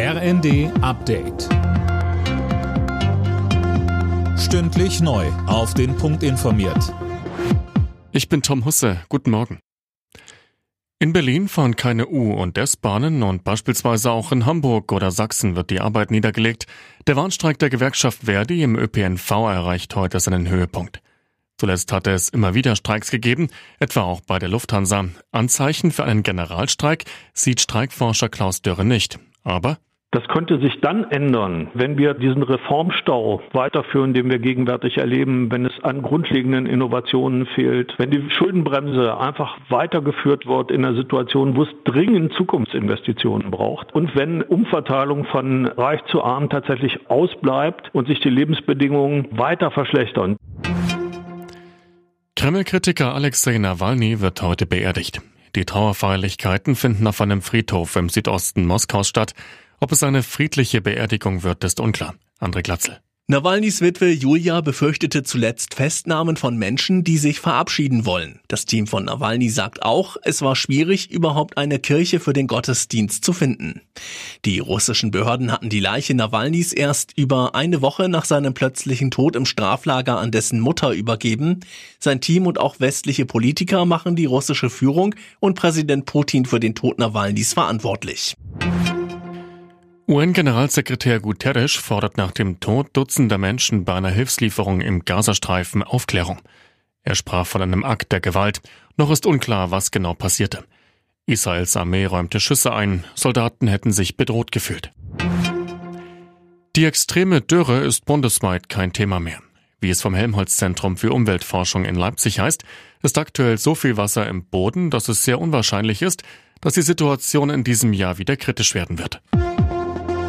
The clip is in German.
RND Update. Stündlich neu. Auf den Punkt informiert. Ich bin Tom Husse. Guten Morgen. In Berlin fahren keine U- und S-Bahnen und beispielsweise auch in Hamburg oder Sachsen wird die Arbeit niedergelegt. Der Warnstreik der Gewerkschaft Verdi im ÖPNV erreicht heute seinen Höhepunkt. Zuletzt hatte es immer wieder Streiks gegeben, etwa auch bei der Lufthansa. Anzeichen für einen Generalstreik sieht Streikforscher Klaus Dörre nicht. Aber das könnte sich dann ändern, wenn wir diesen Reformstau weiterführen, den wir gegenwärtig erleben, wenn es an grundlegenden Innovationen fehlt, wenn die Schuldenbremse einfach weitergeführt wird in einer Situation, wo es dringend Zukunftsinvestitionen braucht und wenn Umverteilung von reich zu arm tatsächlich ausbleibt und sich die Lebensbedingungen weiter verschlechtern. Kreml-Kritiker Alexei Nawalny wird heute beerdigt. Die Trauerfeierlichkeiten finden auf einem Friedhof im Südosten Moskaus statt. Ob es eine friedliche Beerdigung wird, ist unklar. André Glatzel. Nawalnys Witwe Julia befürchtete zuletzt Festnahmen von Menschen, die sich verabschieden wollen. Das Team von Nawalny sagt auch, es war schwierig, überhaupt eine Kirche für den Gottesdienst zu finden. Die russischen Behörden hatten die Leiche Nawalnys erst über eine Woche nach seinem plötzlichen Tod im Straflager an dessen Mutter übergeben. Sein Team und auch westliche Politiker machen die russische Führung und Präsident Putin für den Tod Nawalnys verantwortlich. UN-Generalsekretär Guterres fordert nach dem Tod Dutzender Menschen bei einer Hilfslieferung im Gazastreifen Aufklärung. Er sprach von einem Akt der Gewalt. Noch ist unklar, was genau passierte. Israels Armee räumte Schüsse ein, Soldaten hätten sich bedroht gefühlt. Die extreme Dürre ist bundesweit kein Thema mehr. Wie es vom Helmholtz-Zentrum für Umweltforschung in Leipzig heißt, ist aktuell so viel Wasser im Boden, dass es sehr unwahrscheinlich ist, dass die Situation in diesem Jahr wieder kritisch werden wird.